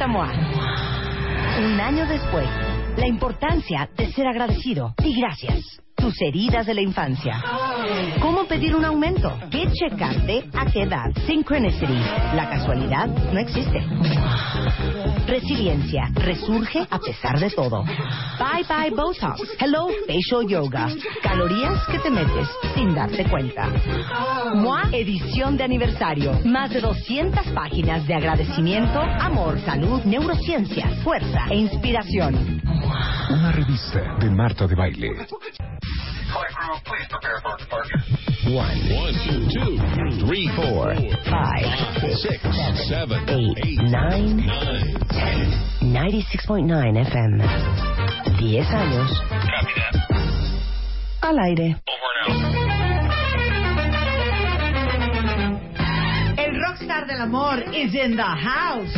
Revista MOA. Un año después, la importancia de ser agradecido y gracias. Tus heridas de la infancia. ¿Cómo pedir un aumento? ¿Qué checarte? ¿A qué edad? Synchronicity. La casualidad no existe. Resiliencia. Resurge a pesar de todo. Bye bye Botox. Hello Facial Yoga. Calorías que te metes sin darte cuenta. MOA edición de aniversario. Más de 200 páginas de agradecimiento, amor, salud, neurociencia, fuerza e inspiración. Una revista de Marta de Baile. One, two, two, three, four, Five, six, seven, eight, nine, ten. 96.9 FM. 10 años. Al aire. El rockstar del amor is in the house.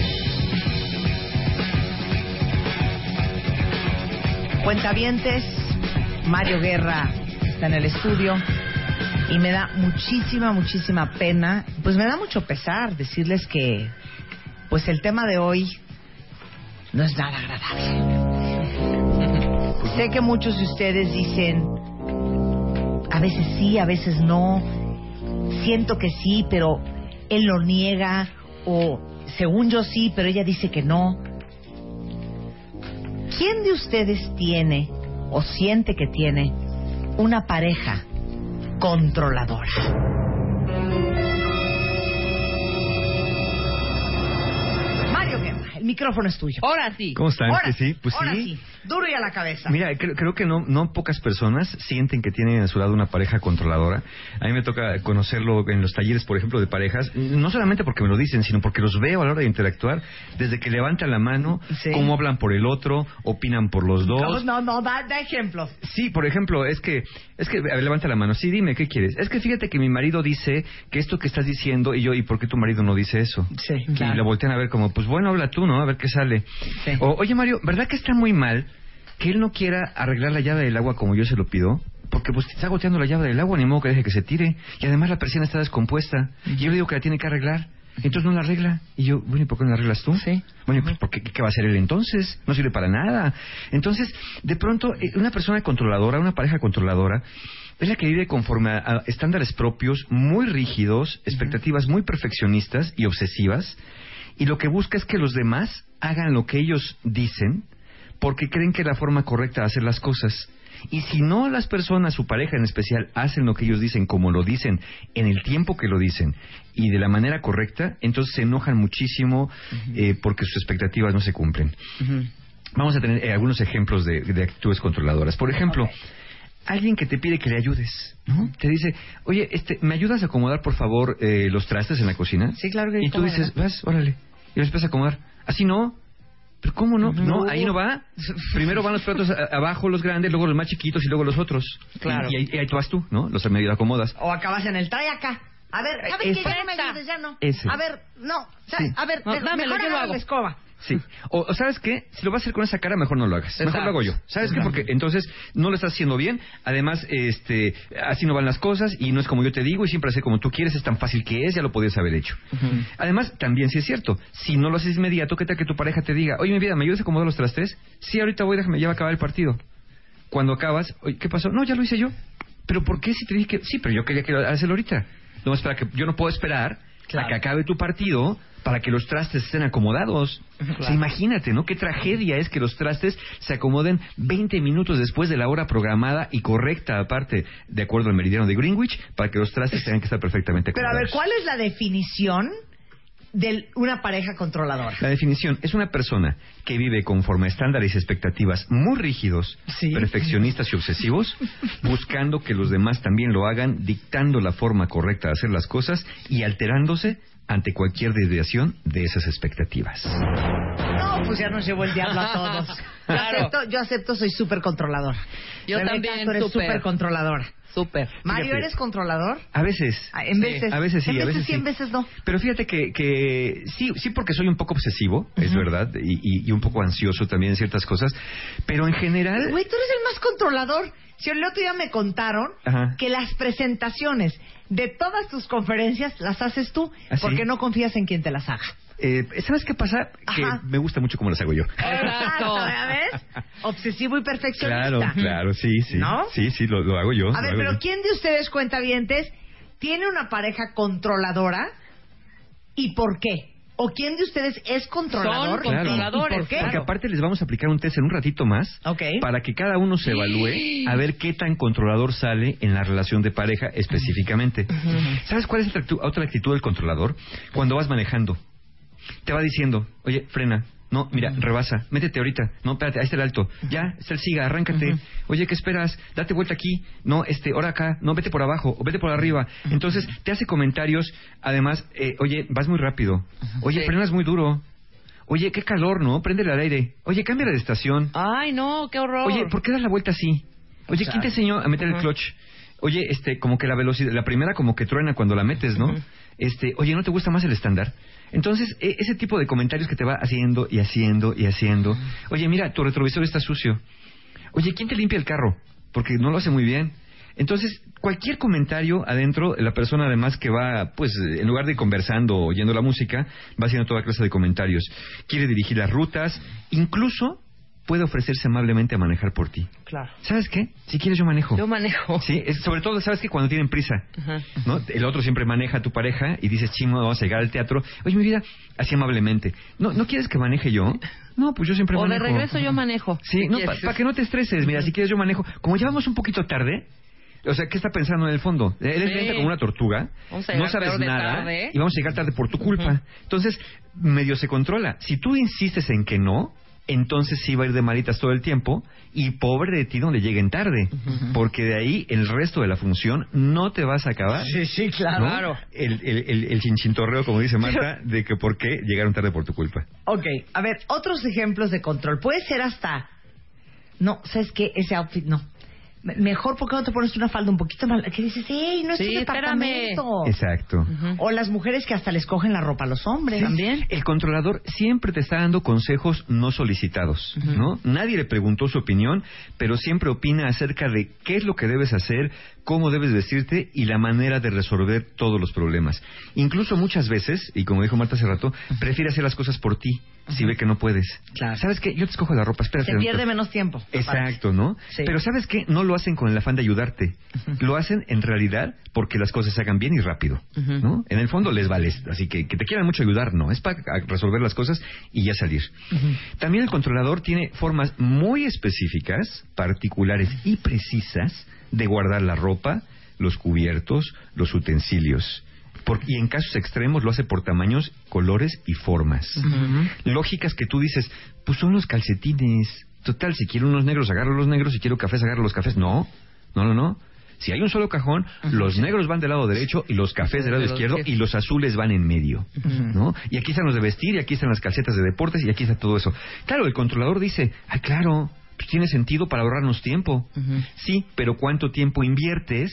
Cuentavientes, Mario Guerra en el estudio y me da muchísima, muchísima pena, pues me da mucho pesar decirles que, pues el tema de hoy no es nada agradable. Sé que muchos de ustedes dicen, a veces sí, a veces no, siento que sí, pero él lo niega, o según yo sí, pero ella dice que no. ¿Quién de ustedes tiene o siente que tiene una pareja controladora? Mario Guerra, el micrófono es tuyo. Ahora sí. ¿Cómo están? Ahora sí, pues ahora sí. Duro y a la cabeza. Mira, creo, creo que no, no pocas personas sienten que tienen a su lado una pareja controladora. A mí me toca conocerlo en los talleres, por ejemplo, de parejas, no solamente porque me lo dicen, sino porque los veo a la hora de interactuar, desde que levantan la mano, Sí. cómo hablan por el otro, opinan por los no, dos. no, no, da, da ejemplos. Sí, por ejemplo, es que, es que, a ver, levanta la mano. Sí, dime, ¿qué quieres? Es que fíjate que mi marido dice que esto que estás diciendo, y yo, ¿y por qué tu marido no dice eso? Sí, Y claro. lo voltean a ver como, pues bueno, habla tú, ¿no? A ver qué sale. Sí. O, oye, Mario, ¿verdad que está muy mal que él no quiera arreglar la llave del agua como yo se lo pido? Porque pues está goteando la llave del agua, ni modo que deje que se tire. Y además la persiana está descompuesta. Y yo le digo que la tiene que arreglar. Entonces no la arregla. Y yo, bueno, ¿y por qué no la arreglas tú? Sí. Bueno, pues porque ¿qué va a hacer él entonces? No sirve para nada. Entonces, de pronto, eh, una persona controladora, una pareja controladora, es la que vive conforme a, a estándares propios muy rígidos, expectativas muy perfeccionistas y obsesivas, y lo que busca es que los demás hagan lo que ellos dicen, porque creen que es la forma correcta de hacer las cosas. Y si no las personas, su pareja en especial, hacen lo que ellos dicen como lo dicen, en el tiempo que lo dicen y de la manera correcta, entonces se enojan muchísimo eh, porque sus expectativas no se cumplen. Vamos a tener eh, algunos ejemplos de, de actitudes controladoras. Por ejemplo, alguien que te pide que le ayudes, ¿no? Te dice, oye, este, ¿me ayudas a acomodar, por favor, eh, los trastes en la cocina? Sí, claro que Y tú ¿cómo dices, vas, órale. Y los empiezas a acomodar. Así no. ¿Pero cómo no? No. No, ahí no va. Primero van los platos a- abajo, los grandes, luego los más chiquitos y luego los otros. Claro. Y, y ahí, y ahí tú vas tú, ¿no? Los medio acomodas. O acabas en el trae acá. A ver, ¿sabes qué? Ya no me ayudes, ya no. Ese. A ver, no. Sí. A ver, No, me- dámelo, mejor yo lo agarra hago. la escoba. Sí. O, ¿sabes qué? Si lo vas a hacer con esa cara, mejor no lo hagas. Mejor Exacto. lo hago yo. ¿Sabes qué? Porque entonces no lo estás haciendo bien. Además, este, así no van las cosas y no es como yo te digo y siempre hacer como tú quieres. Es tan fácil que es, ya lo podías haber hecho. Además, también sí es cierto. Si no lo haces inmediato, ¿qué tal que tu pareja te diga, oye, mi vida, ¿me ayudas a acomodar los trastes? Sí, ahorita voy, déjame, ya va a acabar el partido. Cuando acabas, oye, ¿qué pasó? No, ya lo hice yo. ¿Pero por qué si te dije que...? Sí, pero yo quería que hacerlo ahorita. No, espera, que yo no puedo esperar a que acabe tu partido para que los trastes estén acomodados. O sea, imagínate, ¿no? Qué tragedia es que los trastes se acomoden 20 minutos después de la hora programada y correcta, aparte, de acuerdo al meridiano de Greenwich, para que los trastes tengan que estar perfectamente Pero a acomodados. ver, ¿cuál es la definición de una pareja controladora? La definición es una persona que vive conforme a estándares y expectativas muy rígidos, Sí. perfeccionistas y obsesivos, buscando que los demás también lo hagan, dictando la forma correcta de hacer las cosas y alterándose ante cualquier desviación de esas expectativas. No, pues ya nos llevó el diablo a todos. Yo Claro. acepto, yo acepto, soy súper controladora. Yo Rebeca, también, tú eres súper. súper controladora. Súper. Mario, Fíjate. ¿eres controlador? A veces. Ah, En Sí. veces. A veces sí, en a veces sí. sí. En veces no. Pero fíjate que, que sí, sí porque soy un poco obsesivo, es verdad, y, y- y un poco ansioso también en ciertas cosas, pero en general... Güey, tú eres el más controlador. Si el otro día me contaron Ajá. que las presentaciones de todas tus conferencias las haces tú ¿Ah, porque no confías en quien te las haga. Eh, ¿Sabes qué pasa? Que Ajá. me gusta mucho cómo las hago yo. Exacto. ¿Ya ves? Obsesivo y perfeccionista. Claro, claro, sí, sí. ¿No? Sí, sí, lo, lo hago yo. A ver, pero yo. ¿quién de ustedes cuentavientes tiene una pareja controladora y por qué? ¿O quién de ustedes es controlador? Son controladores. ¿Y por qué? Porque aparte les vamos a aplicar un test en un ratito más Ok. para que cada uno se evalúe a ver qué tan controlador sale en la relación de pareja específicamente. ¿Sabes cuál es otra actitud del controlador? Cuando vas manejando. Te va diciendo, oye, frena. No, mira, rebasa, métete ahorita. No, espérate, ahí está el alto. Ya, está el siga, arráncate. Oye, ¿qué esperas? Date vuelta aquí. No, este, ahora acá. No, vete por abajo o vete por arriba. Entonces, te hace comentarios, además, eh, oye, vas muy rápido. Oye, Sí. frenas muy duro. Oye, qué calor, ¿no? Préndele al aire. Oye, cambia de estación. Ay, no, qué horror. Oye, ¿por qué das la vuelta así? Oye, ¿quién te enseñó a meter el clutch? Oye, este, como que la velocidad, la primera como que truena cuando la metes, ¿no? Este, oye, ¿no te gusta más el estándar? Entonces, e- ese tipo de comentarios que te va haciendo y haciendo y haciendo. Oye, mira, tu retrovisor está sucio. Oye, ¿quién te limpia el carro? Porque no lo hace muy bien. Entonces, cualquier comentario adentro, la persona además que va, pues, en lugar de conversando o oyendo la música, va haciendo toda clase de comentarios. Quiere dirigir las rutas, incluso puede ofrecerse amablemente a manejar por ti. Claro. ¿Sabes qué? Si quieres yo manejo. Yo manejo. Sí, es- sobre todo, ¿sabes que Cuando tienen prisa, Ajá. ¿no? El otro siempre maneja a tu pareja y dices, chimo, vamos a llegar al teatro. Oye, mi vida, así amablemente. ¿No, ¿no quieres que maneje yo? No, pues yo siempre O de manejo. regreso yo manejo. Sí, no, para que no te estreses. Mira, si quieres yo manejo. Como ya vamos un poquito tarde, o sea, ¿qué está pensando en el fondo? Eres Sí. lenta como una tortuga, no sabes nada tarde. y vamos a llegar tarde por tu culpa. Entonces, medio se controla. Si tú insistes en que no, entonces sí va a ir de malitas todo el tiempo y pobre de ti donde lleguen tarde, porque de ahí el resto de la función no te vas a acabar. Sí, sí, ¿no? claro. El, el, el, el chinchintorreo, como dice Marta, de que por qué llegaron tarde por tu culpa. Ok, a ver, otros ejemplos de control. Puede ser hasta... No, ¿sabes qué? Ese outfit no. Me- Mejor porque no te pones una falda un poquito más... Que dices, ¡ey, no es Sí, tu departamento! Exacto. O las mujeres que hasta les cogen la ropa a los hombres. También. El controlador siempre te está dando consejos no solicitados, ¿no? Nadie le preguntó su opinión, pero siempre opina acerca de qué es lo que debes hacer, cómo debes vestirte y la manera de resolver todos los problemas. Incluso muchas veces, y como dijo Marta hace rato, prefiere hacer las cosas por ti si ve que no puedes. Claro. ¿Sabes qué? Yo te escojo la ropa, espérate. Se pierde menos tiempo. Exacto, ¿no? Sí. Pero ¿sabes qué? No lo hacen con el afán de ayudarte. Lo hacen en realidad porque las cosas se hagan bien y rápido, ¿no? En el fondo les vale. Así que que te quieran mucho ayudar, no. Es para resolver las cosas y ya salir. También el controlador tiene formas muy específicas, particulares y precisas de guardar la ropa, los cubiertos, los utensilios. Por- y en casos extremos lo hace por tamaños, colores y formas. Lógicas que tú dices, pues son los calcetines. Total, si quiero unos negros, agarro los negros, si quiero cafés, agarro los cafés. No, no, no, no. Si hay un solo cajón, los negros van del lado derecho y los cafés del lado izquierdo y los azules van en medio, ¿no? Y aquí están los de vestir y aquí están las calcetas de deportes y aquí está todo eso. Claro, el controlador dice, ay, claro, pues tiene sentido para ahorrarnos tiempo. Sí, pero ¿cuánto tiempo inviertes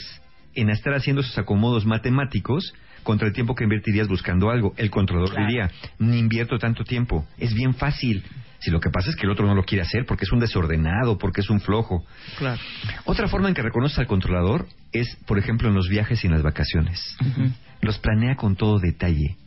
en estar haciendo esos acomodos matemáticos contra el tiempo que invertirías buscando algo? El controlador Claro. diría, ni invierto tanto tiempo, es bien fácil. Si lo que pasa es que el otro no lo quiere hacer porque es un desordenado, porque es un flojo. Claro. Otra forma en que reconoces al controlador es, por ejemplo, en los viajes y en las vacaciones. Los planea con todo detalle.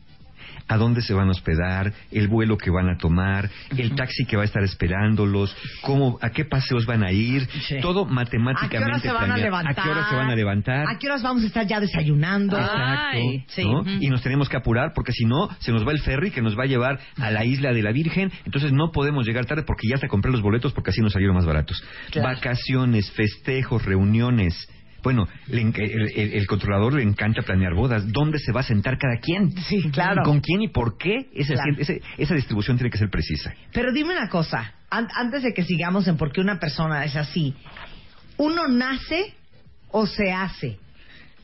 A dónde se van a hospedar, el vuelo que van a tomar, el taxi que va a estar esperándolos, cómo, a qué paseos van a ir, Sí. todo ¿A qué matemáticamente a planeado. levantar? ¿A qué horas se van a levantar? ¿A qué horas vamos a estar ya desayunando? Exacto, Ay, sí. Y nos tenemos que apurar porque si no, se nos va el ferry que nos va a llevar a la isla de la Virgen. Entonces no podemos llegar tarde porque ya te compré los boletos porque así nos salieron más baratos. Claro. Vacaciones, festejos, reuniones. Bueno, le el, el- el controlador le encanta planear bodas. ¿Dónde se va a sentar cada quien? Sí, claro. ¿Con quién y por qué? Ese- Claro. ese- esa distribución tiene que ser precisa. Pero dime una cosa, an- antes de que sigamos en por qué una persona es así, ¿uno nace o se hace?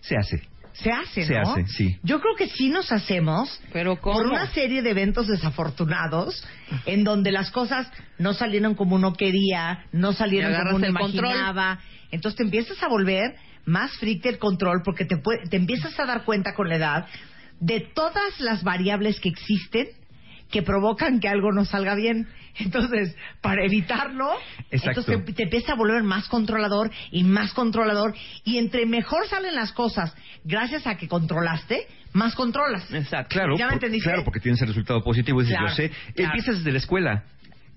Se hace. Se hace, Se ¿no? hace, sí. Yo creo que sí nos hacemos Pero ¿cómo? por una serie de eventos desafortunados en donde las cosas no salieron como uno quería, no salieron como uno control. imaginaba. Entonces te empiezas a volver más freak del control porque te, te empiezas a dar cuenta con la edad de todas las variables que existen que provocan que algo no salga bien. Entonces, para evitarlo, Exacto. entonces te, te empieza a volver más controlador y más controlador. Y entre mejor salen las cosas, gracias a que controlaste, más controlas. Exacto. Claro, claro, porque tienes el resultado positivo. Dices, Claro, yo sé. claro. Empiezas desde la escuela.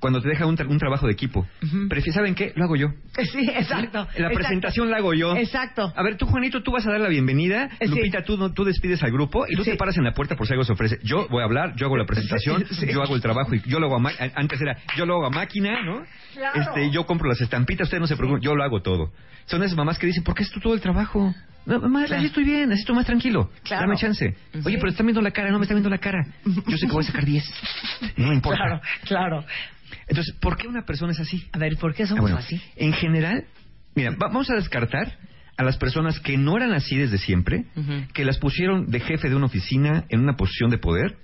Cuando te deja un, tra- un trabajo de equipo. Ujú. Pero si ¿saben qué? Lo hago yo. Sí, exacto. La exacto. presentación la hago yo. Exacto. A ver, tú, Juanito, tú vas a dar la bienvenida. Sí. Lupita, tú, no- tú despides al grupo y tú Sí. te paras en la puerta por si algo se ofrece. Yo voy a hablar, yo hago la presentación, Sí, yo hago el trabajo y yo lo hago a ma- Antes era, yo lo hago a máquina, ¿no? Claro. Este, yo compro las estampitas, ustedes no se preocupen, yo lo hago todo. Son esas mamás que dicen, ¿por qué es tú todo el trabajo? No, mamá, Claro. así estoy bien, necesito más tranquilo. Claro. Dame chance. Oye, pero están viendo la cara, no me están viendo la cara. Yo sé que voy a sacar 10. No me importa. Claro, claro. Entonces, ¿por qué una persona es así? A ver, ¿por qué Ah, somos bueno, así? En general, mira, va- vamos a descartar a las personas que no eran así desde siempre, que las pusieron de jefe de una oficina en una posición de poder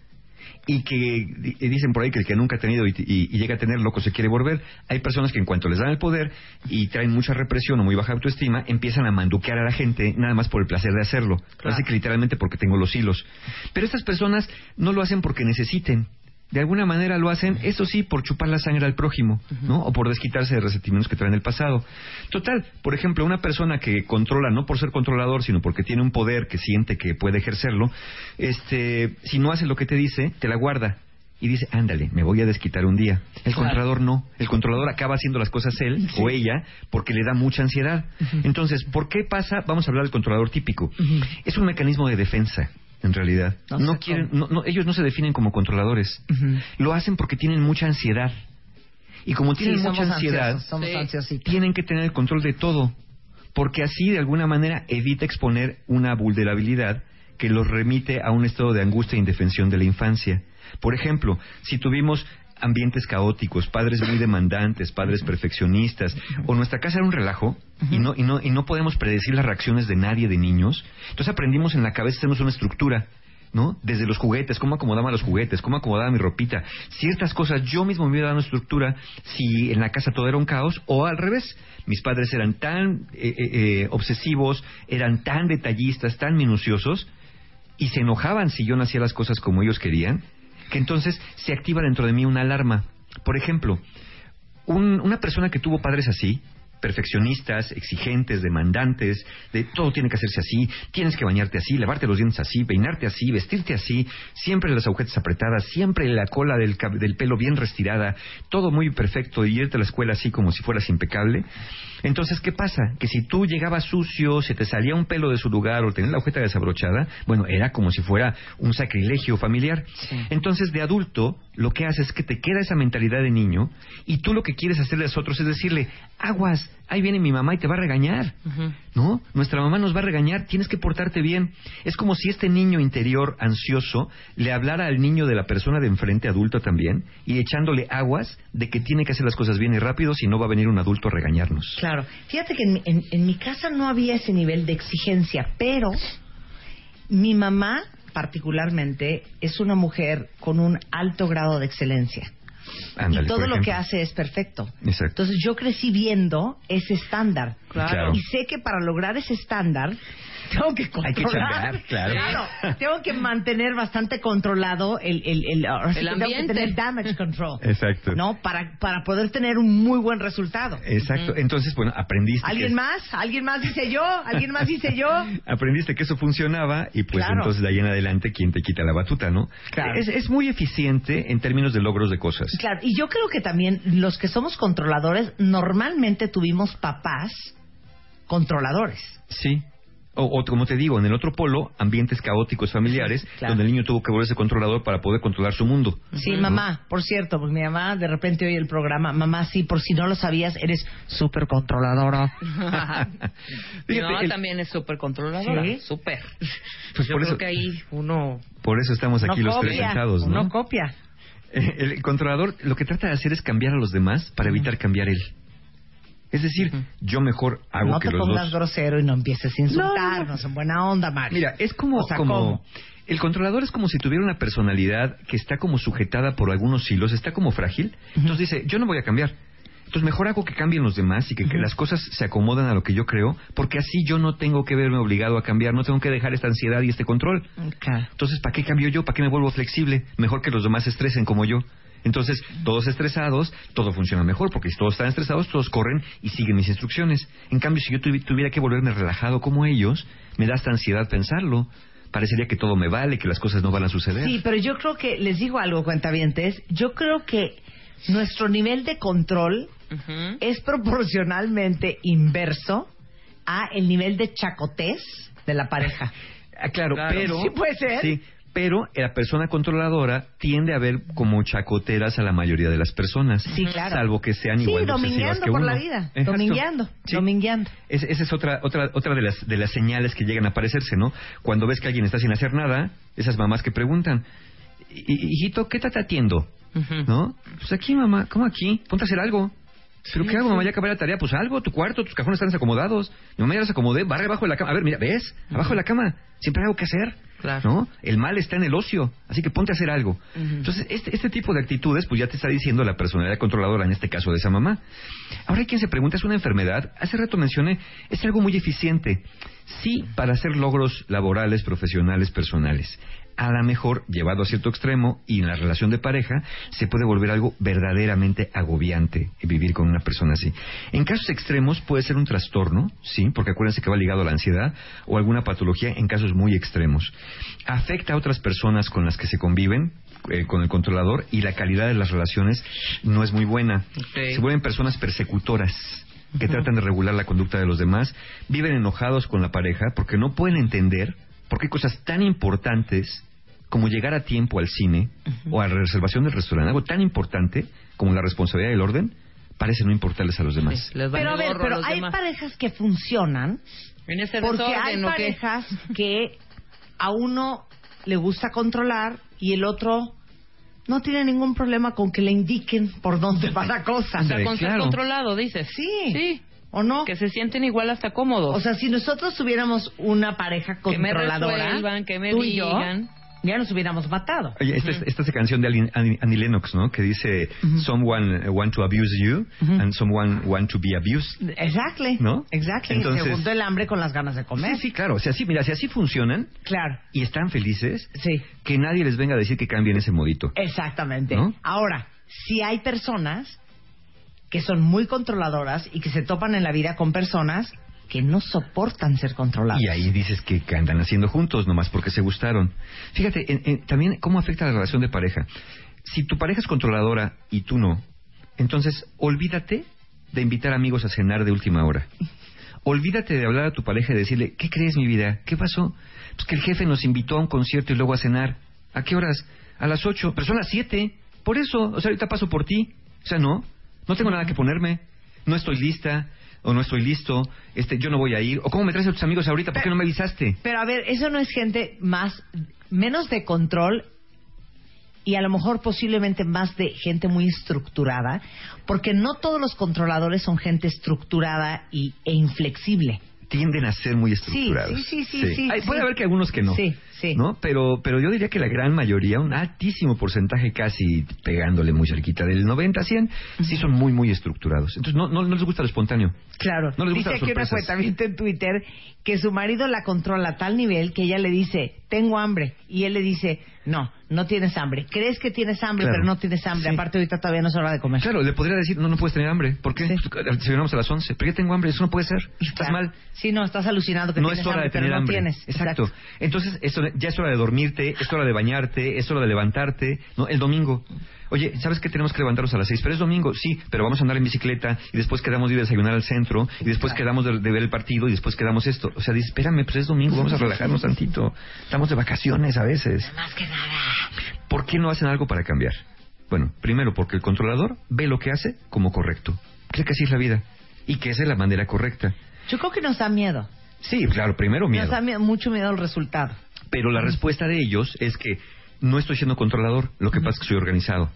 y que y dicen por ahí que el que nunca ha tenido y, y- y llega a tener loco se quiere volver. Hay personas que en cuanto les dan el poder y traen mucha represión o muy baja autoestima, empiezan a manduquear a la gente nada más por el placer de hacerlo. Así que literalmente porque tengo los hilos. Pero estas personas no lo hacen porque necesiten. De alguna manera lo hacen, eso sí, por chupar la sangre al prójimo, ¿no? O por desquitarse de resentimientos que traen del pasado. Total, por ejemplo, una persona que controla, no por ser controlador, sino porque tiene un poder que siente que puede ejercerlo, este, si no hace lo que te dice, te la guarda. Y dice, ándale, me voy a desquitar un día. El Claro. controlador no. El controlador acaba haciendo las cosas él o ella porque le da mucha ansiedad. Entonces, ¿por qué pasa? Vamos a hablar del controlador típico. Es un mecanismo de defensa, en realidad. No quieren, no, no, ellos no se definen como controladores. Lo hacen porque tienen mucha ansiedad. Y como tienen Sí, somos mucha ansiedad, Sí. tienen que tener el control de todo. Porque así, de alguna manera, evita exponer una vulnerabilidad que los remite a un estado de angustia e indefensión de la infancia. Por ejemplo, si tuvimos ambientes caóticos, padres muy demandantes, padres perfeccionistas, o nuestra casa era un relajo y no y no y no podemos predecir las reacciones de nadie de niños, entonces aprendimos en la cabeza hacemos una estructura ¿no? Desde los juguetes, cómo acomodaba los juguetes, cómo acomodaba mi ropita. Ciertas cosas yo mismo me iba dando estructura si en la casa todo era un caos o al revés. Mis padres eran tan eh, eh, eh, obsesivos, eran tan detallistas, tan minuciosos y se enojaban si yo no hacía las cosas como ellos querían, que entonces se activa dentro de mí una alarma. Por ejemplo, un- una persona que tuvo padres así, perfeccionistas, exigentes, demandantes, de todo tiene que hacerse así, tienes que bañarte así, lavarte los dientes así, peinarte así, vestirte así, siempre las agujetas apretadas, siempre la cola del, del pelo bien restirada, todo muy perfecto y irte a la escuela así como si fueras impecable. Entonces, ¿qué pasa? Que si tú llegabas sucio, se te salía un pelo de su lugar o tenías la agujeta desabrochada, bueno, era como si fuera un sacrilegio familiar. Entonces, de adulto, lo que haces es que te queda esa mentalidad de niño y tú lo que quieres hacerle a los otros es decirle, aguas, ahí viene mi mamá y te va a regañar. ¿No? Nuestra mamá nos va a regañar, tienes que portarte bien. Es como si este niño interior ansioso le hablara al niño de la persona de enfrente, adulto también, y echándole aguas de que tiene que hacer las cosas bien y rápido, si no va a venir un adulto a regañarnos. Claro. Fíjate que en, en- en mi casa no había ese nivel de exigencia, pero mi mamá, particularmente, es una mujer con un alto grado de excelencia. Y todo lo que hace es perfecto. Exacto. Entonces yo crecí viendo ese estándar. Claro. Y sé que para lograr ese estándar tengo que Hay que controlar. chambear, claro. Tengo que mantener bastante controlado el, el, el, ahora sí El que tengo que ambiente. tener damage control. Exacto. ¿No? Para, para poder tener un muy buen resultado. Exacto. Entonces, bueno, aprendiste. ¿Alguien que- más? ¿Alguien más dice yo? ¿Alguien más dice yo? Aprendiste que eso funcionaba y pues Claro. entonces de ahí en adelante, ¿quién te quita la batuta, no? Claro. Es, es muy eficiente en términos de logros de cosas. Claro, y yo creo que también los que somos controladores normalmente tuvimos papás controladores. Sí. O, o, como te digo, en el otro polo, ambientes caóticos familiares, Claro. donde el niño tuvo que volverse controlador para poder controlar su mundo. Sí, mamá, por cierto, pues mi mamá de repente oye el programa, mamá, sí, por si no lo sabías, eres súper controladora. Mi mamá el- también es súper controladora. ¿Sí? Súper. Pues Yo por creo eso- que ahí uno... Por eso estamos aquí no los tres sentados, ¿no? no copia. Eh, El controlador lo que trata de hacer es cambiar a los demás para evitar cambiar él. Es decir, yo mejor hago no que te los pongas dos... grosero y no empieces a insultarnos en buena onda, Mario. Mira, es como, O sea, como ¿cómo? el controlador es como si tuviera una personalidad que está como sujetada por algunos hilos, está como frágil. Entonces dice, yo no voy a cambiar. Entonces mejor hago que cambien los demás y que, que las cosas se acomodan a lo que yo creo, porque así yo no tengo que verme obligado a cambiar, no tengo que dejar esta ansiedad y este control. Claro. Entonces, ¿para qué cambio yo? ¿Para qué me vuelvo flexible? Mejor que los demás se estresen como yo. Entonces, todos estresados, todo funciona mejor, porque si todos están estresados, todos corren y siguen mis instrucciones. En cambio, si yo tuvi- tuviera que volverme relajado como ellos, me da esta ansiedad pensarlo. Parecería que todo me vale, que las cosas no van a suceder. Sí, pero yo creo que, les digo algo, cuentavientes, yo creo que nuestro nivel de control es proporcionalmente inverso a el nivel de chacotez de la pareja. Ah, claro, Claro. pero... Sí puede ser. Sí, pero la persona controladora tiende a ver como chacoteras a la mayoría de las personas. Sí, claro. Salvo que sean Sí, igual obsesivas domingueando que por uno. la vida, Exacto. domingueando, Sí. domingueando. Es- esa es otra otra otra de las de las señales que llegan a aparecerse, ¿no? Cuando ves que alguien está sin hacer nada, esas mamás que preguntan, "Hi- hijito, ¿qué te atiendo? ¿No? Pues aquí, mamá, ¿cómo aquí? Ponte a hacer algo. ¿Pero qué hago, mamá? Ya acabé la tarea. Pues algo, tu cuarto, tus cajones están desacomodados. Mi mamá ya los acomodé, barre abajo de la cama. A ver, mira, ¿ves? Abajo de la cama. Siempre hay algo que hacer. Claro. ¿No? El mal está en el ocio. Así que ponte a hacer algo. Entonces, este, este tipo de actitudes, pues ya te está diciendo la personalidad controladora, en este caso de esa mamá. Ahora hay quien se pregunta, ¿es una enfermedad? Hace rato mencioné, es algo muy eficiente. Sí, para hacer logros laborales, profesionales, personales. A lo mejor, llevado a cierto extremo y en la relación de pareja, se puede volver algo verdaderamente agobiante vivir con una persona así. En casos extremos puede ser un trastorno, sí, porque acuérdense que va ligado a la ansiedad o alguna patología en casos muy extremos. Afecta a otras personas con las que se conviven, eh, con el controlador y la calidad de las relaciones no es muy buena. Se vuelven personas persecutoras que tratan de regular la conducta de los demás, viven enojados con la pareja porque no pueden entender por qué cosas tan importantes como llegar a tiempo al cine o a la reservación del restaurante, algo tan importante como la responsabilidad del orden, parece no importarles a los demás. Pero a ver, pero los hay demás. parejas que funcionan En ese porque desorden, hay parejas que a uno le gusta controlar y el otro no tiene ningún problema con que le indiquen por dónde va la cosa. O sea, con ser controlado, dices. Sí. Sí. ¿O no? Que se sienten igual hasta cómodos. O sea, si nosotros tuviéramos una pareja Que me controladora, resuelvan, que me tú y yo, digan. Ya nos hubiéramos matado. Oye, esta, es- esta es la canción de Annie, Annie- Annie Lennox, ¿no? Que dice, someone want to abuse you and someone want to be abused. Exactly. ¿No? Exactly. Entonces- Se juntó el hambre con las ganas de comer. Sí, sí, claro. O sea, sí, mira, si así funcionan Claro. y están felices, Sí. que nadie les venga a decir que cambien ese modito. Exactamente. ¿No? Ahora, si hay personas que son muy controladoras y que se topan en la vida con personas que no soportan ser controladas. Y ahí dices que, andan haciendo juntos nomás porque se gustaron. Fíjate, en- también cómo afecta la relación de pareja. Si tu pareja es controladora y tú no, entonces olvídate de invitar amigos a cenar de última hora. Olvídate de hablar a tu pareja y decirle, ¿qué crees mi vida? ¿Qué pasó? Pues que el jefe nos invitó a un concierto y luego a cenar. ¿A qué horas? A las ocho, pero son las siete. Por eso, o sea, ahorita paso por ti. O sea, no, no tengo nada que ponerme. No estoy lista o no estoy listo. Este, yo no voy a ir. O cómo me traes a tus amigos ahorita, ¿por qué no me avisaste? Pero a ver, eso no es gente más, menos de control y a lo mejor posiblemente más de gente muy estructurada, porque no todos los controladores son gente estructurada y, e inflexible. tienden a ser muy estructurados. sí, sí, sí, sí. Puede haber que algunos que no. Sí, sí. ¿no? Pero, pero yo diría que la gran mayoría, un altísimo porcentaje, casi pegándole muy cerquita, del 90 a 100, sí son muy, muy estructurados. Entonces no, no, no les gusta lo espontáneo. Claro. No les dice gustan las aquí una en Twitter que su marido la controla a tal nivel que ella le dice, tengo hambre. Y él le dice, no, no tienes hambre. Crees que tienes hambre, Claro. pero no tienes hambre. Sí. Aparte, ahorita todavía no es hora de comer. Claro, le podría decir, no, no puedes tener hambre. ¿Por qué? Sí. Pues, Desayunamos a las 11. Pero ya tengo hambre, eso no puede ser. Estás Claro. mal. Sí, no, estás alucinado que no tienes es hora hambre, de tener pero no hambre. tienes. Exacto. Entonces, eso, ya es hora de dormirte, es hora de bañarte, es hora de levantarte. No, el domingo. Oye, ¿sabes que tenemos que levantarnos a las seis? Pero es domingo, sí, pero vamos a andar en bicicleta y después quedamos de ir a desayunar al centro y después quedamos de, de ver el partido y después quedamos esto. O sea, dice, espérame, pues es domingo, vamos a relajarnos tantito. Estamos de vacaciones a veces. Más que nada. ¿Por qué no hacen algo para cambiar? Bueno, primero porque el controlador ve lo que hace como correcto. Cree que así es la vida y que esa es la manera correcta. Yo creo que nos da miedo. Sí, claro, primero miedo. Nos da mucho miedo el resultado. Pero la respuesta de ellos es que no estoy siendo controlador, lo que pasa es que soy organizado.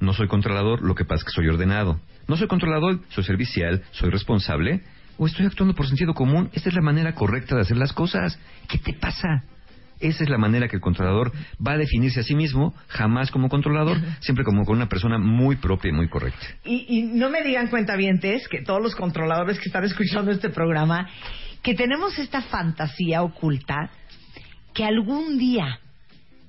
No soy controlador, lo que pasa es que soy ordenado. No soy controlador, soy servicial, soy responsable. O estoy actuando por sentido común. Esta es la manera correcta de hacer las cosas. ¿Qué te pasa? Esa es la manera que el controlador va a definirse a sí mismo, jamás como controlador, siempre como con una persona muy propia y muy correcta. Y, y no me digan cuentavientes, que todos los controladores que están escuchando este programa, que tenemos esta fantasía oculta que algún día,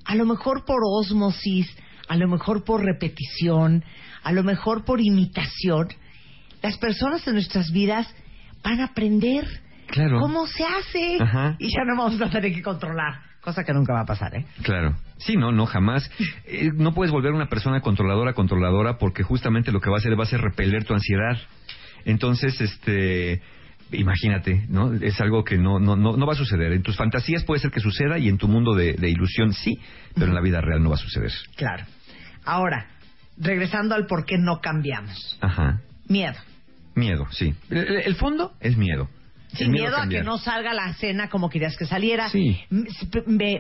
a lo mejor por osmosis, a lo mejor por repetición, a lo mejor por imitación, las personas en nuestras vidas van a aprender Claro. cómo se hace Ajá. y ya no vamos a tener que controlar, cosa que nunca va a pasar, ¿eh? Claro. Sí, no, no, jamás. Eh, no puedes volver una persona controladora controladora porque justamente lo que va a hacer va a ser repeler tu ansiedad. Entonces, este, imagínate, ¿no? Es algo que no, no, no, no va a suceder. En tus fantasías puede ser que suceda y en tu mundo de, de ilusión sí, pero en la vida real no va a suceder. Claro. Ahora, regresando al por qué no cambiamos. Ajá. Miedo. Miedo, sí. El, fondo es miedo. Sin miedo, a que no salga la cena como querías que saliera. Sí.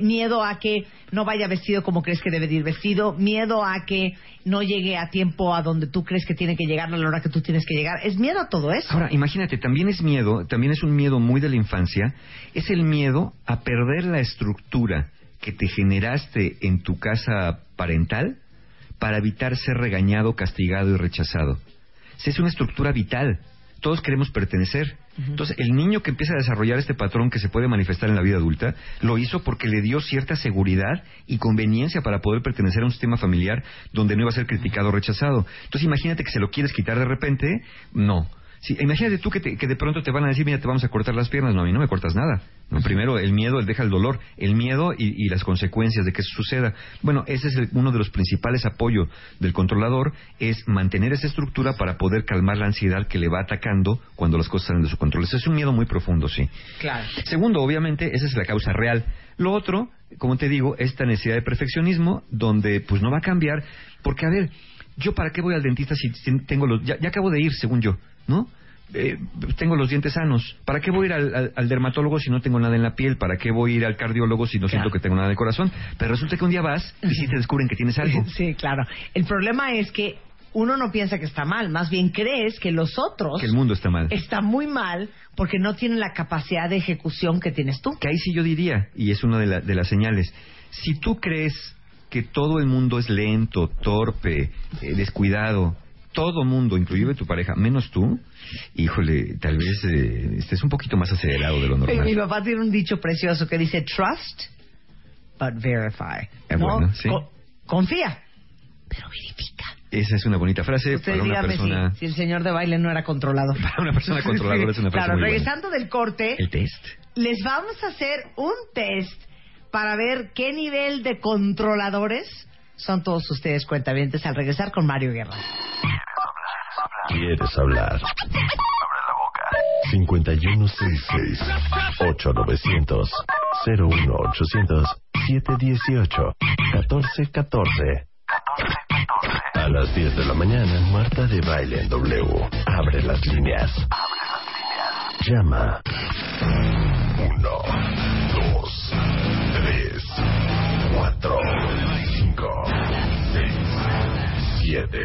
Miedo a que no vaya vestido como crees que debe de ir vestido. Miedo a que no llegue a tiempo a donde tú crees que tiene que llegar a la hora que tú tienes que llegar. Es miedo a todo eso. Ahora, imagínate, también es miedo, también es un miedo muy de la infancia, es el miedo a perder la estructura que te generaste en tu casa parental para evitar ser regañado, castigado y rechazado. Si es una estructura vital, todos queremos pertenecer. Entonces, el niño que empieza a desarrollar este patrón que se puede manifestar en la vida adulta, lo hizo porque le dio cierta seguridad y conveniencia para poder pertenecer a un sistema familiar donde no iba a ser criticado o rechazado. Entonces, imagínate que se lo quieres quitar de repente, no. Sí, imagínate tú que, te- que de pronto te van a decir, mira, te vamos a cortar las piernas. No, a mí no me cortas nada. No, primero, el miedo él deja el dolor, el miedo y, y las consecuencias de que eso suceda. Bueno, ese es el- uno de los principales apoyos del controlador, es mantener esa estructura para poder calmar la ansiedad que le va atacando cuando las cosas salen de su control. Ese es un miedo muy profundo, sí. Claro. Segundo, obviamente, esa es la causa real. Lo otro, como te digo, esta necesidad de perfeccionismo, donde pues no va a cambiar, porque a ver, yo para qué voy al dentista si, si tengo los, ya, ya acabo de ir, según yo, ¿no? Eh, tengo los dientes sanos. ¿Para qué voy a ir al, al- al dermatólogo si no tengo nada en la piel? ¿Para qué voy a ir al cardiólogo si no siento que tengo nada en el corazón? Pero resulta que un día vas y sí te descubren que tienes algo. Sí, claro. El problema es que uno no piensa que está mal, más bien crees que los otros Que el mundo está mal. están muy mal porque no tienen la capacidad de ejecución que tienes tú. Que ahí sí yo diría, y es una de, la- de las señales, si tú crees que todo el mundo es lento, torpe, eh, descuidado, todo mundo, inclusive tu pareja, menos tú, híjole, tal vez eh, estés un poquito más acelerado de lo Mi normal. papá tiene un dicho precioso que dice trust but verify. Eh, ¿No? bueno, sí. Co- confía, pero verifica. Esa es una bonita frase Usted para una persona... si, si el señor de baile no era controlado. Para una persona controladora es una frase Claro, muy buena. regresando del corte, El test. les vamos a hacer un test para ver qué nivel de controladores son todos ustedes cuentavientes al regresar con Mario Guerra. ¿Quieres hablar? Abre la boca. 5166-8900. 01800 718 1414. A las 10 de la mañana, Marta de Baile en W. Abre las líneas. Llama. 1, 2, 3, 4, 5, 6, 7,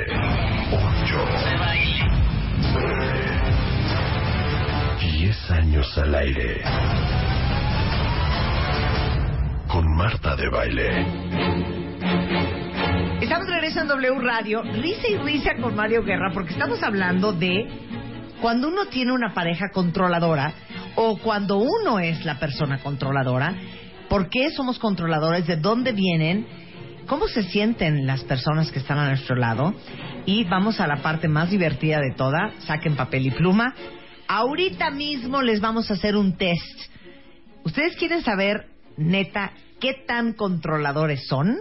años al aire. Con Marta de Baile. Estamos de regreso en W Radio, risa y risa con Mario Guerra, porque estamos hablando de cuando uno tiene una pareja controladora o cuando uno es la persona controladora, por qué somos controladores, de dónde vienen, cómo se sienten las personas que están a nuestro lado. Y vamos a la parte más divertida de toda, saquen papel y pluma. Ahorita mismo les vamos a hacer un test. ¿Ustedes quieren saber, neta, qué tan controladores son?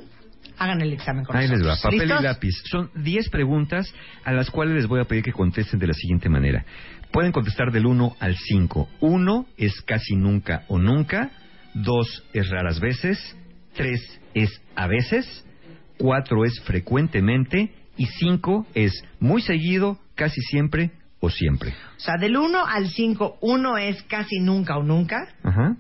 Hagan el examen con Ahí les va, nosotros. papel ¿Listos? y lápiz. Son 10 preguntas a las cuales les voy a pedir que contesten de la siguiente manera. Pueden contestar del 1 al 5. 1 es casi nunca o nunca. 2 es raras veces. 3 es a veces. 4 es frecuentemente. Y 5 es muy seguido, casi siempre o siempre. O sea, del 1 al 5, 1 es casi nunca o nunca. Ajá.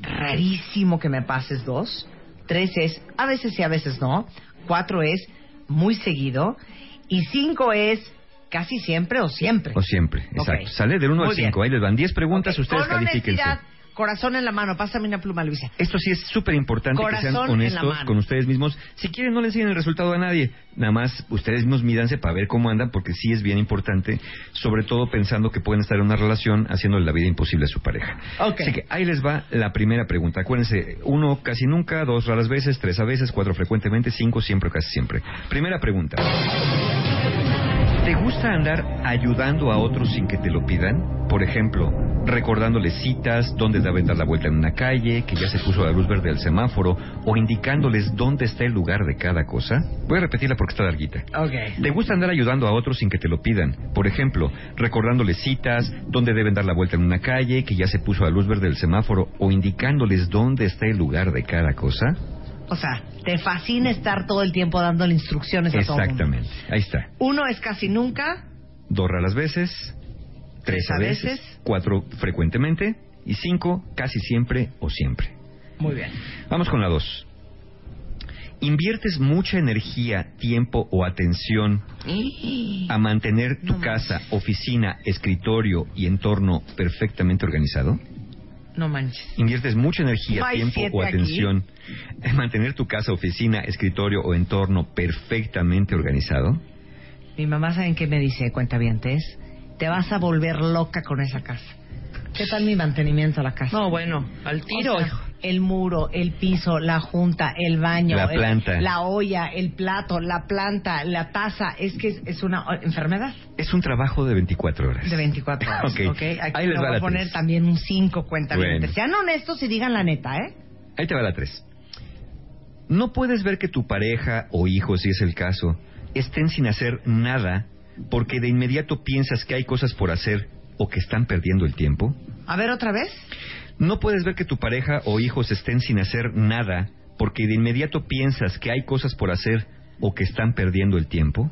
Rarísimo que me pases 2. 3 es a veces sí, a veces no. 4 es muy seguido. Y cinco es casi siempre o siempre. O siempre, exacto. Ok. Sale del 1 al Muy bien. 5. Ahí les van 10 preguntas, Ok, ustedes Con califíquense. Corazón en la mano. Pásame una pluma, Luisa. Esto sí es súper importante que sean honestos con ustedes mismos. Si quieren, no le enseñen el resultado a nadie. Nada más ustedes mismos mídanse para ver cómo andan, porque sí es bien importante, sobre todo pensando que pueden estar en una relación haciéndole la vida imposible a su pareja. Ok. Así que ahí les va la primera pregunta. Acuérdense, uno casi nunca, dos raras veces, tres a veces, cuatro frecuentemente, cinco siempre o casi siempre. Primera pregunta. ¿Te gusta andar ayudando a otros sin que te lo pidan? Por ejemplo, recordándoles citas, dónde deben dar la vuelta en una calle, que ya se puso la luz verde del semáforo, o indicándoles dónde está el lugar de cada cosa. Voy a repetirla porque está larguita. Ok. ¿Te gusta andar ayudando a otros sin que te lo pidan? Por ejemplo, recordándoles citas, dónde deben dar la vuelta en una calle, que ya se puso la luz verde del semáforo, o indicándoles dónde está el lugar de cada cosa. O sea, te fascina estar todo el tiempo dándole instrucciones a todo el mundo. Exactamente. Ahí está. Uno es casi nunca. Dos raras veces, tres a veces, cuatro frecuentemente y cinco casi siempre o siempre. Muy bien. Vamos con la dos. ¿Inviertes mucha energía, tiempo o atención a mantener tu No casa, oficina, escritorio y entorno perfectamente organizado? No manches. ¿Inviertes mucha energía, ¿No hay tiempo o aquí? atención en mantener tu casa, oficina, escritorio o entorno perfectamente organizado? Mi mamá, ¿saben qué me dice, cuentavientes? Te vas a volver loca con esa casa. ¿Qué tal mi mantenimiento a la casa? No, bueno, al tiro. O sea, el muro, el piso, la junta, el baño, La el- planta. la olla, el plato, la planta, la taza. Es que es, es una enfermedad Es un trabajo de 24 horas. de 24 horas. Ok. ¿ok? Aquí Ahí les le va voy la a poner tres. también un 5 cuentavientes. Bueno. Sean honestos y digan la neta, ¿eh? Ahí te va la 3. No puedes ver que tu pareja o hijo, si es el caso, estén sin hacer nada porque de inmediato piensas que hay cosas por hacer o que están perdiendo el tiempo. A ver, otra vez. No puedes ver que tu pareja o hijos estén sin hacer nada porque de inmediato piensas que hay cosas por hacer o que están perdiendo el tiempo.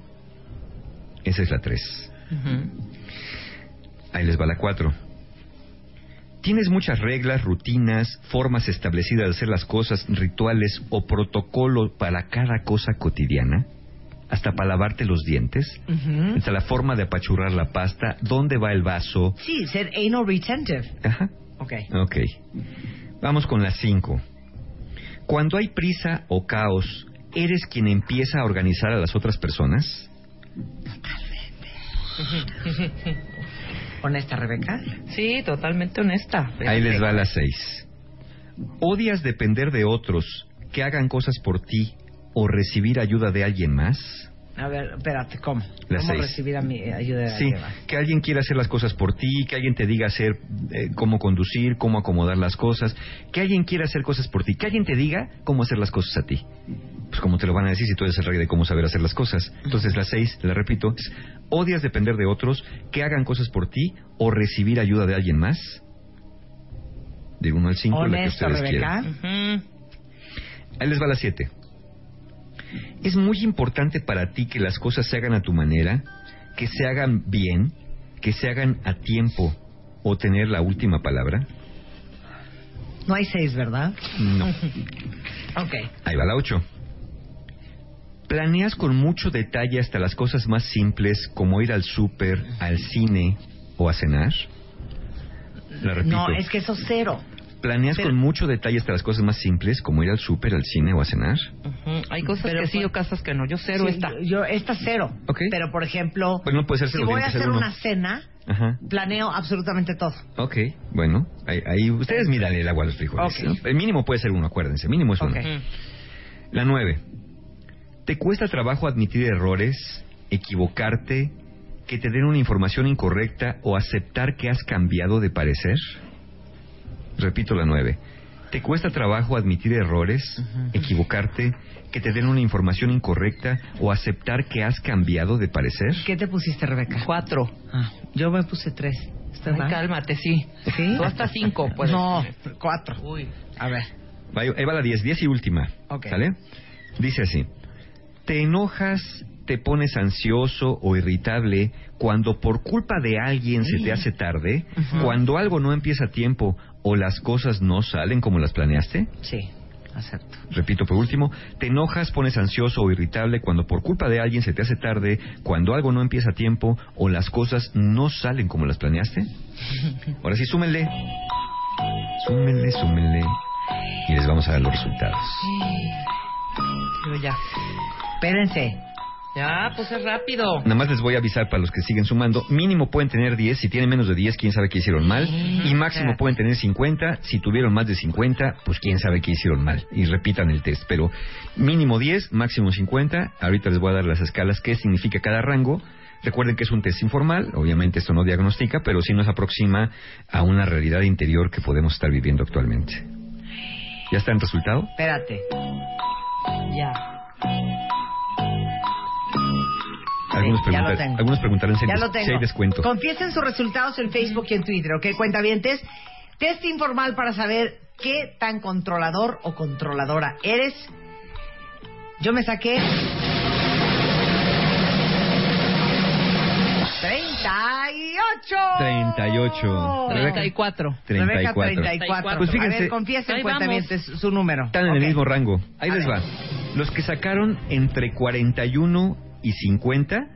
Esa es la 3. Ahí les va la 4. ¿Tienes muchas reglas, rutinas, formas establecidas de hacer las cosas, rituales o protocolo para cada cosa cotidiana? Hasta para lavarte los dientes, hasta la forma de apachurrar la pasta, dónde va el vaso. Sí, ser anal retentive. Ajá. Ok. Ok. Vamos con la 5. Cuando hay prisa o caos, ¿eres quien empieza a organizar a las otras personas? Honesta, Rebeca. Sí, totalmente honesta. Ahí les va la 6. ¿Odias depender de otros que hagan cosas por ti o recibir ayuda de alguien más? A ver, espérate, ¿cómo? La ¿Cómo seis. recibir a mi ayuda de Sí, alguien más? que alguien quiera hacer las cosas por ti, que alguien te diga hacer eh, cómo conducir, cómo acomodar las cosas, que alguien quiera hacer cosas por ti, que alguien te diga cómo hacer las cosas a ti. Pues como te lo van a decir si tú eres el rey de cómo saber hacer las cosas. Entonces la seis, la repito, es odias depender de otros, que hagan cosas por ti o recibir ayuda de alguien más. De uno al cinco, la que Honesto, ustedes Rebeca. quieran. Ujú. Ahí les va la 7. Es muy importante para ti que las cosas se hagan a tu manera, que se hagan bien, que se hagan a tiempo o tener la última palabra. No hay seis, ¿verdad? No. Ok. Ahí va la 8. ¿Planeas con mucho detalle hasta las cosas más simples como ir al súper, al cine o a cenar? La repito. No, es que eso cero. ¿Planeas pero- con mucho detalle hasta las cosas más simples como ir al súper, al cine o a cenar? Hay cosas Pero que sí o casas que no. Yo cero Sí, esta. Yo, yo- esta cero. Ok. Pero, por ejemplo, puede ser si voy a hacer uno. una cena, Ajá. planeo absolutamente todo. Ok, bueno, ahí, ahí ustedes miran el agua a los frijoles. El mínimo puede ser uno, acuérdense, mínimo es uno. La nueve. ¿Te cuesta trabajo admitir errores, equivocarte, que te den una información incorrecta o aceptar que has cambiado de parecer? Repito la nueve. ¿Te cuesta trabajo admitir errores, equivocarte, que te den una información incorrecta o aceptar que has cambiado de parecer? ¿Qué te pusiste, Rebeca? Cuatro. Ah, yo me puse tres. ¿Está Ay, cálmate, sí. ¿Sí? Tú hasta cinco, pues. No, cuatro. Uy. A ver. Va, Ahí va la 10, 10 y última. Ok. ¿Sale? Dice así. ¿Te enojas, te pones ansioso o irritable cuando por culpa de alguien se te hace tarde? Cuando algo no empieza a tiempo o las cosas no salen como las planeaste? Sí. Acepto. Repito por último, te enojas, pones ansioso o irritable cuando por culpa de alguien se te hace tarde, cuando algo no empieza a tiempo o las cosas no salen como las planeaste. Ahora sí, súmenle. Súmenle, súmenle. Y les vamos a dar los resultados. Yo ya. Espérense. Ya, pues es rápido. Nada más les voy a avisar para los que siguen sumando. Mínimo pueden tener 10. Si tienen menos de 10, quién sabe qué hicieron mal. Y máximo pueden tener 50. Si tuvieron más de 50, pues quién sabe qué hicieron mal. Y repitan el test. Pero mínimo 10, máximo 50. Ahorita les voy a dar las escalas, qué significa cada rango. Recuerden que es un test informal. Obviamente esto no diagnostica, pero sí nos aproxima a una realidad interior que podemos estar viviendo actualmente. ¿Ya está el resultado? Espérate. Ya. Algunos, Sí, ya lo preguntar- tengo. algunos preguntarán si, Ya hay- lo tengo. si hay descuento. Confiesen sus resultados en Facebook y en Twitter, ¿ok? Cuentavientes. Test informal para saber qué tan controlador o controladora eres. Yo me saqué... 38. 38. Rebeca. 34. Rebeca 34. 34. Pues A fíjense, ver, confiesen, Ahí vamos. cuentavientes, su número. Están en el mismo rango. Ahí A les ver. va. Los que sacaron entre 41 y 50,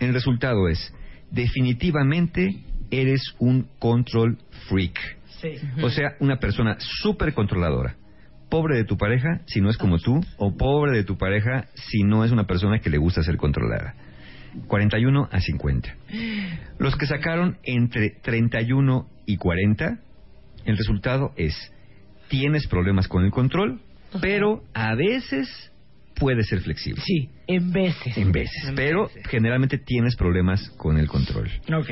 el resultado es, definitivamente eres un control freak. Sí. O sea, una persona súper controladora. Pobre de tu pareja si no es como tú, o pobre de tu pareja si no es una persona que le gusta ser controlada. 41 a 50. Los que sacaron entre 31 y 40, el resultado es, tienes problemas con el control, pero a veces puede ser flexible. Sí, en veces. En veces, pero generalmente tienes problemas con el control. Ok.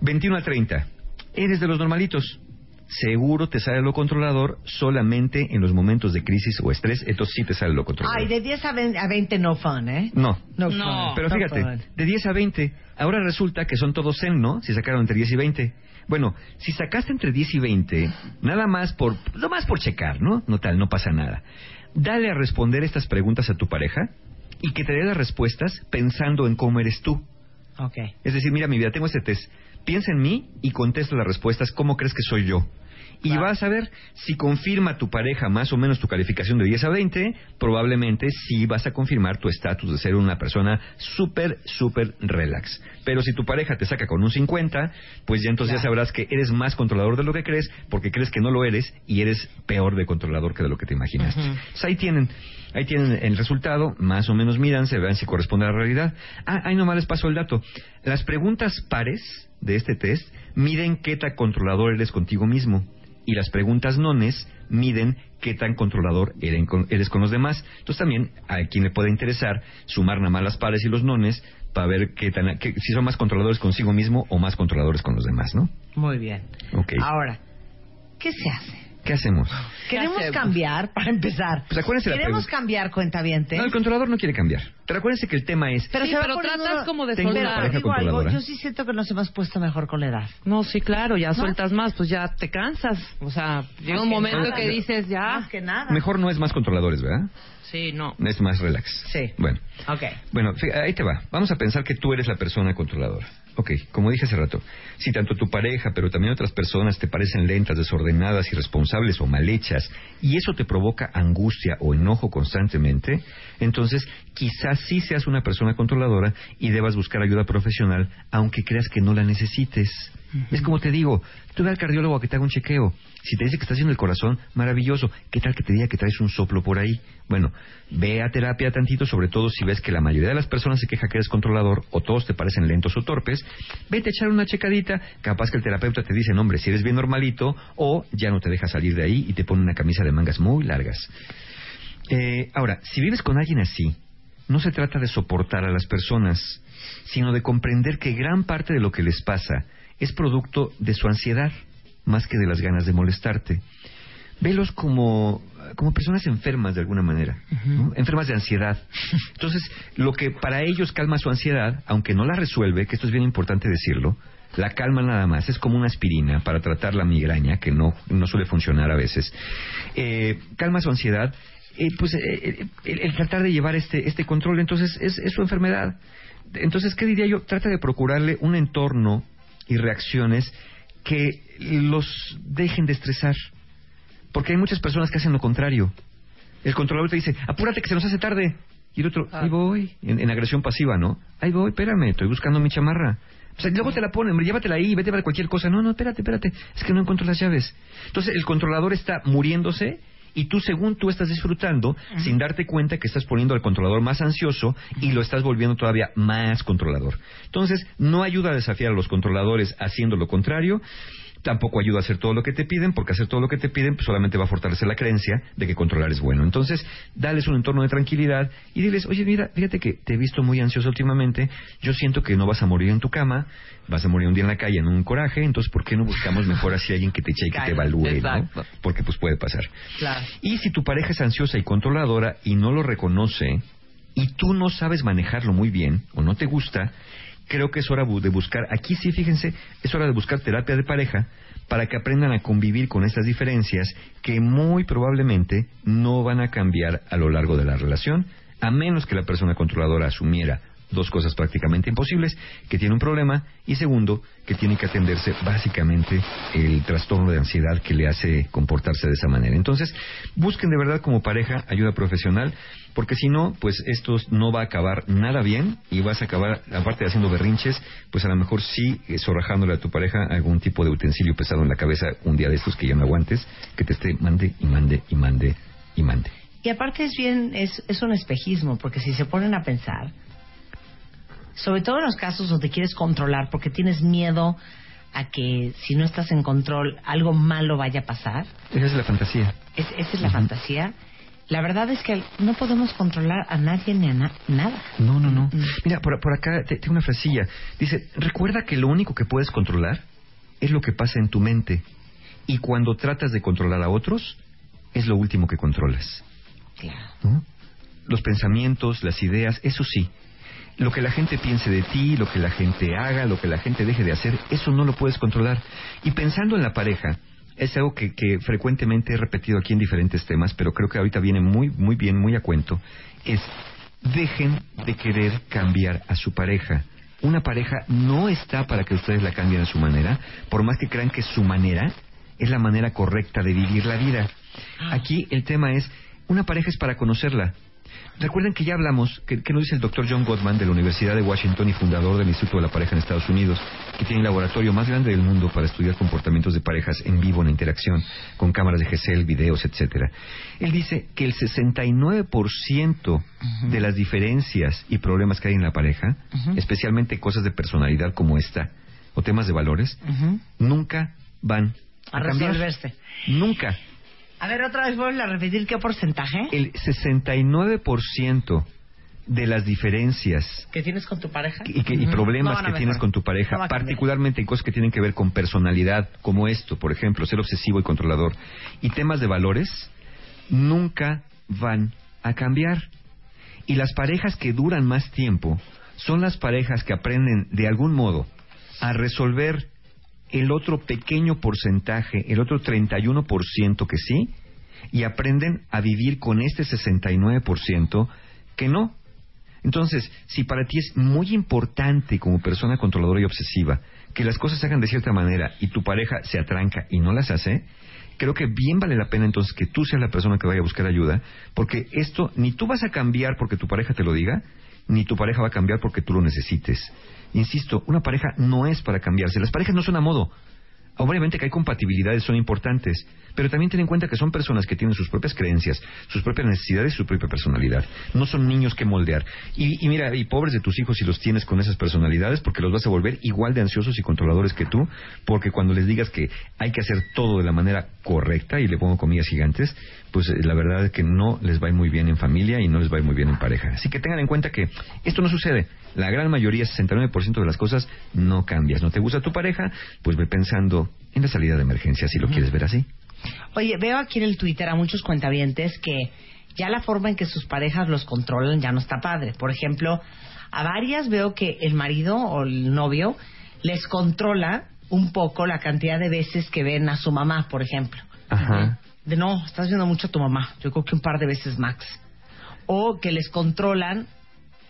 21 a 30. Eres de los normalitos. Seguro te sale lo controlador solamente en los momentos de crisis o estrés. Entonces sí te sale lo controlador. Ay, de 10 a 20, a 20 no fun, ¿eh? No. No, No. fun. Pero No fíjate, fun. de 10 a 20, ahora resulta que son todos zen, ¿no? Si sacaron entre 10 y 20. Bueno, si sacaste entre 10 y 20, nada más por, nada más por checar, ¿no? No tal, no pasa nada. Dale a responder estas preguntas a tu pareja y que te dé las respuestas pensando en cómo eres tú. Ok. Es decir, mira mi vida, tengo este test. Piensa en mí y contesta las respuestas. ¿Cómo crees que soy yo? Y vas a ver si confirma tu pareja más o menos tu calificación de 10 a 20, probablemente sí vas a confirmar tu estatus de ser una persona súper, súper relax. Pero si tu pareja te saca con un 50, pues ya entonces ya sabrás que eres más controlador de lo que crees, porque crees que no lo eres y eres peor de controlador que de lo que te imaginaste. Entonces, ahí tienen, ahí tienen el resultado, más o menos miran, se vean si corresponde a la realidad. Ah, ahí nomás les paso el dato. Las preguntas pares de este test miden qué tan controlador eres contigo mismo. Y las preguntas nones miden qué tan controlador eres con los demás. Entonces también a quien le puede interesar sumar nada más las pares y los nones para ver qué tan, qué- si son más controladores consigo mismo o más controladores con los demás, ¿no? Muy bien. Ok. Ahora, ¿qué se hace? ¿Qué hacemos? Queremos hacemos? cambiar, para empezar. Pues acuérdense la Queremos pregunta. cambiar, cuentaviente. No, el controlador no quiere cambiar. Pero acuérdense que el tema es... pero Sí, pero tratas uno- como de Tengo una soltar. pareja Digo algo, yo sí siento que nos hemos puesto mejor con la edad. No, sí, claro, ya sueltas más, pues ya te cansas. O sea, llega un momento nada. que dices ya. Más que nada. Mejor no es más controladores, ¿verdad? Sí, no. Es más relax. Sí. Bueno. Ok. Bueno, ahí te va. Vamos a pensar que tú eres la persona controladora. Ok, como dije hace rato, si tanto tu pareja, pero también otras personas te parecen lentas, desordenadas, irresponsables o mal hechas, y eso te provoca angustia o enojo constantemente, entonces quizás sí seas una persona controladora y debas buscar ayuda profesional, aunque creas que no la necesites. Es como te digo, tú ve al cardiólogo a que te haga un chequeo. Si te dice que está haciendo el corazón, maravilloso. ¿Qué tal que te diga que traes un soplo por ahí? Bueno, ve a terapia tantito, sobre todo si ves que la mayoría de las personas se queja que eres controlador o todos te parecen lentos o torpes. Vete a echar una checadita. Capaz que el terapeuta te dice, "No, hombre, si eres bien normalito, o ya no te deja salir de ahí y te pone una camisa de mangas muy largas. Eh, ahora, si vives con alguien así, no se trata de soportar a las personas, sino de comprender que gran parte de lo que les pasa es producto de su ansiedad, más que de las ganas de molestarte. Velos como, como personas enfermas de alguna manera, ¿no? enfermas de ansiedad. Entonces, lo que para ellos calma su ansiedad, aunque no la resuelve, que esto es bien importante decirlo, la calma nada más, es como una aspirina para tratar la migraña, que no, no suele funcionar a veces. Eh, calma su ansiedad, eh, pues eh, el, el tratar de llevar este, este control, entonces es, es su enfermedad. Entonces, ¿qué diría yo? Trata de procurarle un entorno y reacciones que los dejen de estresar. Porque hay muchas personas que hacen lo contrario. El controlador te dice, apúrate que se nos hace tarde. Y el otro, Ah. ahí voy, en, en agresión pasiva, ¿no? Ahí voy, espérame, estoy buscando mi chamarra. O sea, luego te la ponen, llévatela ahí, vete para cualquier cosa. No, no, espérate, espérate, es que no encuentro las llaves. Entonces el controlador está muriéndose y tú, según tú estás disfrutando, sin darte cuenta que estás poniendo al controlador más ansioso y lo estás volviendo todavía más controlador. Entonces, no ayuda a desafiar a los controladores haciendo lo contrario. Tampoco ayuda a hacer todo lo que te piden, porque hacer todo lo que te piden pues, solamente va a fortalecer la creencia de que controlar es bueno. Entonces, dales un entorno de tranquilidad y diles, oye, mira, fíjate que te he visto muy ansioso últimamente, yo siento que no vas a morir en tu cama, vas a morir un día en la calle en un coraje, entonces, ¿por qué no buscamos mejor así a alguien que te eche y que te evalúe? Porque pues puede pasar. Claro. Y si tu pareja es ansiosa y controladora y no lo reconoce y tú no sabes manejarlo muy bien o no te gusta, creo que es hora de buscar, aquí sí, fíjense, es hora de buscar terapia de pareja para que aprendan a convivir con estas diferencias que muy probablemente no van a cambiar a lo largo de la relación, a menos que la persona controladora asumiera dos cosas prácticamente imposibles, que tiene un problema y segundo, que tiene que atenderse básicamente el trastorno de ansiedad que le hace comportarse de esa manera. Entonces, busquen de verdad como pareja ayuda profesional, porque si no, pues esto no va a acabar nada bien y vas a acabar, aparte de haciendo berrinches, pues a lo mejor sí eh, zorrajándole a tu pareja algún tipo de utensilio pesado en la cabeza un día de estos que ya no aguantes, que te esté mande y mande y mande y mande. Y aparte es bien, es, es un espejismo, porque si se ponen a pensar, sobre todo en los casos donde quieres controlar, porque tienes miedo a que si no estás en control algo malo vaya a pasar, Esa es la fantasía. es- esa es la fantasía. La verdad es que no podemos controlar a nadie ni a na- nada. No, no, no. Mm. Mira, por, por acá te- tengo una frasilla. Dice, recuerda que lo único que puedes controlar es lo que pasa en tu mente. Y cuando tratas de controlar a otros, es lo último que controlas. Claro. ¿no? Los pensamientos, las ideas, eso sí. Lo que la gente piense de ti, lo que la gente haga, lo que la gente deje de hacer, eso no lo puedes controlar. Y pensando en la pareja, es algo que, que frecuentemente he repetido aquí en diferentes temas, pero creo que ahorita viene muy, muy bien, muy a cuento, es dejen de querer cambiar a su pareja. Una pareja no está para que ustedes la cambien a su manera, por más que crean que su manera es la manera correcta de vivir la vida. Aquí el tema es, una pareja es para conocerla. Recuerden que ya hablamos, que, que nos dice el doctor John Gottman de la Universidad de Washington y fundador del Instituto de la Pareja en Estados Unidos, que tiene el laboratorio más grande del mundo para estudiar comportamientos de parejas en vivo, en interacción, con cámaras de GESEL, videos, etcétera. Él dice que el 69% de las diferencias y problemas que hay en la pareja, especialmente cosas de personalidad como esta, o temas de valores, nunca van a, A cambiar. resolverse. Nunca. A ver, otra vez vuelve a repetir qué porcentaje. El 69% de las diferencias que tienes con tu pareja y, que- y problemas No que tienes con tu pareja, No particularmente en cosas que tienen que ver con personalidad, como esto, por ejemplo, ser obsesivo y controlador, y temas de valores, nunca van a cambiar. Y las parejas que duran más tiempo son las parejas que aprenden de algún modo a resolver el otro pequeño porcentaje, el otro 31% que sí, y aprenden a vivir con este 69% que no. Entonces, si para ti es muy importante como persona controladora y obsesiva que las cosas se hagan de cierta manera y tu pareja se atranca y no las hace, creo que bien vale la pena entonces que tú seas la persona que vaya a buscar ayuda, porque esto ni tú vas a cambiar porque tu pareja te lo diga, ni tu pareja va a cambiar porque tú lo necesites. Insisto, una pareja no es para cambiarse, las parejas no son a modo. Obviamente que hay compatibilidades, son importantes, pero también ten en cuenta que son personas que tienen sus propias creencias, sus propias necesidades su propia personalidad. No son niños que moldear. Y, y mira, y pobres de tus hijos si los tienes con esas personalidades, porque los vas a volver igual de ansiosos y controladores que tú, porque cuando les digas que hay que hacer todo de la manera correcta, y le pongo comillas gigantes, pues eh, la verdad es que no les va muy bien en familia y no les va muy bien en pareja. Así que tengan en cuenta que esto no sucede. La gran mayoría, 69% de las cosas, no cambias. ¿No te gusta tu pareja? Pues ve pensando en la salida de emergencia, si lo quieres ver así. Oye, veo aquí en el Twitter a muchos cuentavientes que ya la forma en que sus parejas los controlan ya no está padre. Por ejemplo, a varias veo que el marido o el novio les controla un poco la cantidad de veces que ven a su mamá, por ejemplo. Ajá. De no, estás viendo mucho a tu mamá. Yo creo que un par de veces max. O que les controlan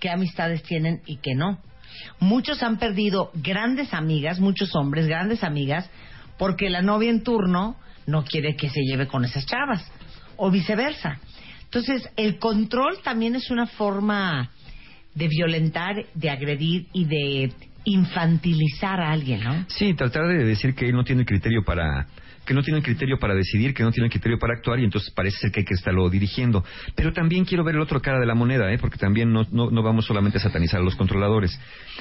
qué amistades tienen y qué no. Muchos han perdido grandes amigas, muchos hombres, grandes amigas, porque la novia en turno no quiere que se lleve con esas chavas. O viceversa. Entonces, el control también es una forma de violentar, de agredir y de infantilizar a alguien, ¿no? Sí, tratar de decir que él no tiene criterio para que no tiene criterio para decidir, que no tiene criterio para actuar y entonces parece ser que hay que estarlo dirigiendo. Pero también quiero ver el otro cara de la moneda, ¿eh? porque también no, no, no vamos solamente a satanizar a los controladores.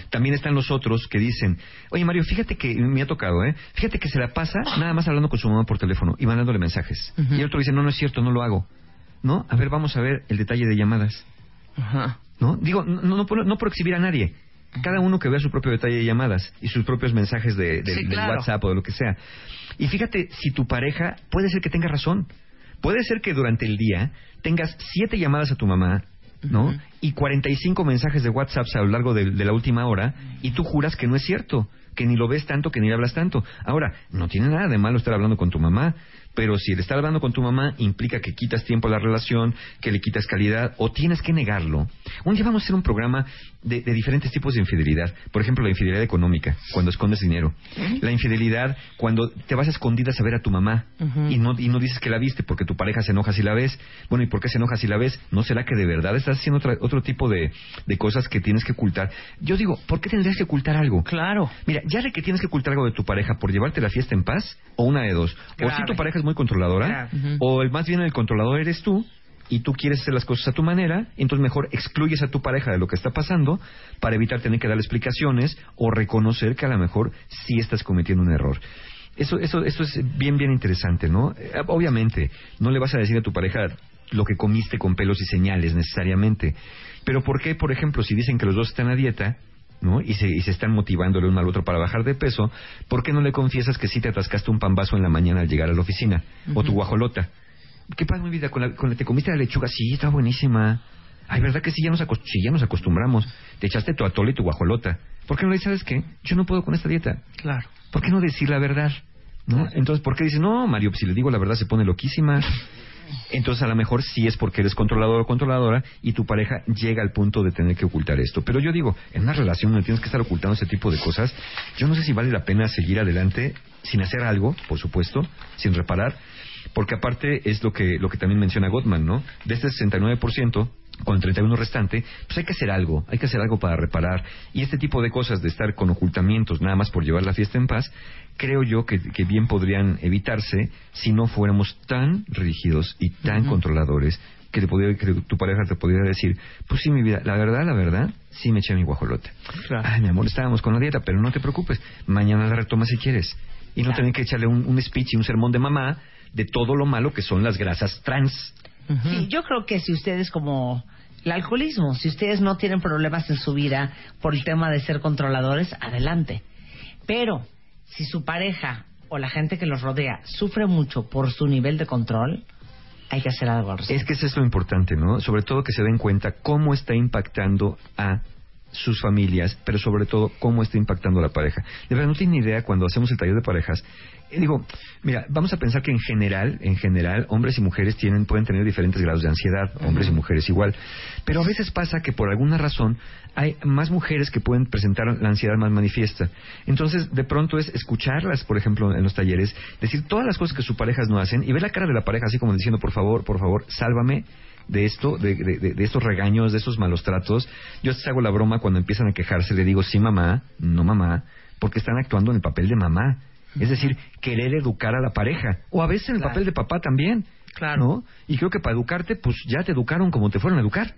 También están los otros que dicen, oye Mario, fíjate que me ha tocado, ¿eh? fíjate que se la pasa nada más hablando con su mamá por teléfono y mandándole mensajes. Y el otro dice, no, no es cierto, no lo hago. ¿No? A ver, vamos a ver el detalle de llamadas. Ajá. ¿No? Digo, no, no, por, no por exhibir a nadie. Cada uno que vea su propio detalle de llamadas y sus propios mensajes de, de- Sí, del claro. WhatsApp o de lo que sea. Y fíjate, si tu pareja, puede ser que tenga razón. Puede ser que durante el día tengas siete llamadas a tu mamá, ¿no? Y 45 mensajes de WhatsApp a lo largo de, de la última hora y tú juras que no es cierto, que ni lo ves tanto, que ni le hablas tanto. Ahora, no tiene nada de malo estar hablando con tu mamá, pero si el estar hablando con tu mamá implica que quitas tiempo a la relación, que le quitas calidad o tienes que negarlo. Un día vamos a hacer un programa de, de diferentes tipos de infidelidad. Por ejemplo, la infidelidad económica, cuando escondes dinero. La infidelidad cuando te vas a escondidas a ver a tu mamá y, no, y no dices que la viste porque tu pareja se enoja si la ves. Bueno, ¿y por qué se enoja si la ves? ¿No será que de verdad estás haciendo otra- otro tipo de, de cosas que tienes que ocultar? Yo digo, ¿por qué tendrías que ocultar algo? Claro. Mira, ya de que tienes que ocultar algo de tu pareja por llevarte la fiesta en paz, o una de dos. O si tu pareja es muy controladora, o el, más bien el controlador eres tú, y tú quieres hacer las cosas a tu manera, entonces mejor excluyes a tu pareja de lo que está pasando para evitar tener que darle explicaciones o reconocer que a lo mejor sí estás cometiendo un error. Eso, eso, eso es bien, bien interesante, ¿no? Eh, Obviamente, no le vas a decir a tu pareja lo que comiste con pelos y señales necesariamente. Pero ¿por qué, por ejemplo, si dicen que los dos están a dieta, ¿no? Y se, y se están motivando el uno al otro para bajar de peso, ¿por qué no le confiesas que sí te atascaste un pambazo en la mañana al llegar a la oficina? O tu guajolota. ¿Qué pasa, mi vida? Con la, con la- ¿Te comiste la lechuga? Sí, está buenísima. Ay, ¿verdad que sí? Ya nos, sí, ya nos acostumbramos. Te echaste tu atole y tu guajolota. ¿Por qué no le dices, sabes qué? Yo no puedo con esta dieta. Claro. ¿Por qué no decir la verdad? ¿No? Entonces, ¿por qué dices, no, Mario, si le digo la verdad se pone loquísima? Entonces, a lo mejor sí es porque eres controlador o controladora y tu pareja llega al punto de tener que ocultar esto. Pero yo digo, en una relación donde tienes que estar ocultando ese tipo de cosas, yo no sé si vale la pena seguir adelante sin hacer algo, por supuesto, sin reparar, porque aparte es lo que, lo que también menciona Gottman, ¿no? De este 69%, con el 31 restante, pues hay que hacer algo, hay que hacer algo para reparar. Y este tipo de cosas de estar con ocultamientos nada más por llevar la fiesta en paz, creo yo que, que bien podrían evitarse si no fuéramos tan rígidos y tan controladores que, te podría- que tu pareja te pudiera decir, pues sí, mi vida, la verdad, la verdad, sí me eché mi guajolote. Claro. Ay, mi amor, estábamos con la dieta, pero no te preocupes, mañana la retomas si quieres. Y no Claro. tener que echarle un, un speech y un sermón de mamá de todo lo malo que son las grasas trans. Sí, yo creo que si ustedes como el alcoholismo, si ustedes no tienen problemas en su vida por el tema de ser controladores, adelante. Pero si su pareja o la gente que los rodea sufre mucho por su nivel de control, hay que hacer algo al respecto. Es que eso es lo importante, ¿no? Sobre todo que se den cuenta cómo está impactando a sus familias, pero sobre todo cómo está impactando a la pareja. De verdad, no tienen idea cuando hacemos el taller de parejas. Eh, digo, mira, vamos a pensar que en general, en general, hombres y mujeres tienen, pueden tener diferentes grados de ansiedad, hombres y mujeres igual. Pero a veces pasa que por alguna razón hay más mujeres que pueden presentar la ansiedad más manifiesta. Entonces, de pronto es escucharlas, por ejemplo, en los talleres, decir todas las cosas que sus parejas no hacen y ver la cara de la pareja así como diciendo, por favor, por favor, sálvame de esto, de, de- de- de estos regaños, de estos malos tratos. Yo les hago la broma cuando empiezan a quejarse, le digo, sí mamá, no mamá, porque están actuando en el papel de mamá. Es decir, querer educar a la pareja. O a veces en el Claro. papel de papá también. Claro. ¿no? Y creo que para educarte, pues ya te educaron como te fueron a educar.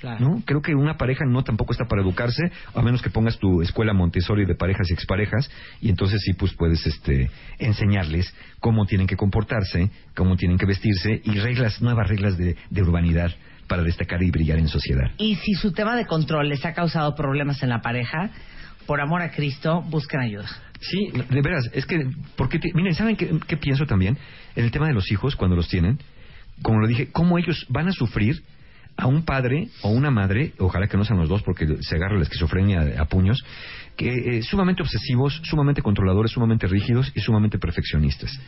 Claro. ¿no? Creo que una pareja no tampoco está para educarse, a menos que pongas tu escuela Montessori de parejas y exparejas, y entonces sí, pues puedes este, enseñarles cómo tienen que comportarse, cómo tienen que vestirse, y reglas, nuevas reglas de, de urbanidad para destacar y brillar en sociedad. Y si su tema de control les ha causado problemas en la pareja, por amor a Cristo, busquen ayuda. Sí, de veras, es que, porque, te- miren, ¿saben qué, qué pienso también? En el tema de los hijos, cuando los tienen, como lo dije, cómo ellos van a sufrir a un padre o una madre, ojalá que no sean los dos porque se agarra la esquizofrenia a puños, que eh, sumamente obsesivos, sumamente controladores, sumamente rígidos y sumamente perfeccionistas.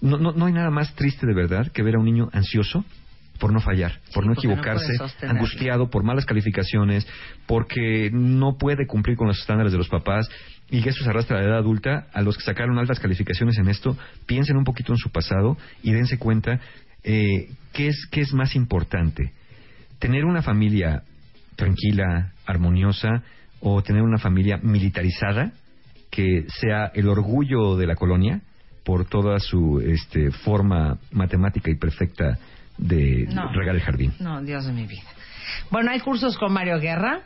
No, no, no hay nada más triste de verdad que ver a un niño ansioso por no fallar, por no equivocarse, angustiado por malas calificaciones, porque no puede cumplir con los estándares de los papás y que eso se arrastra a la edad adulta. A los que sacaron altas calificaciones en esto, piensen un poquito en su pasado y dense cuenta eh, ¿qué, es, ¿qué es más importante? ¿Tener una familia tranquila, armoniosa, o tener una familia militarizada que sea el orgullo de la colonia por toda su este, forma matemática y perfecta de No. regar el jardín? No, Dios de mi vida. Bueno, hay cursos con Mario Guerra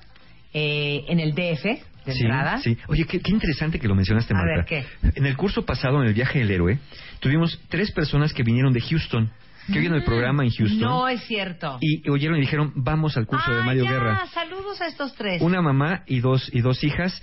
eh, en el DF, de Sí, entrada. sí. Oye, qué, qué interesante que lo mencionaste, A Marta. ver, En el curso pasado, en el viaje del héroe, tuvimos tres personas que vinieron de Houston, que oyeron el programa en Houston. No es cierto. Y oyeron y dijeron, vamos al curso de Ah, Mario ya, Guerra. Saludos a estos tres. Una mamá y dos, y dos hijas.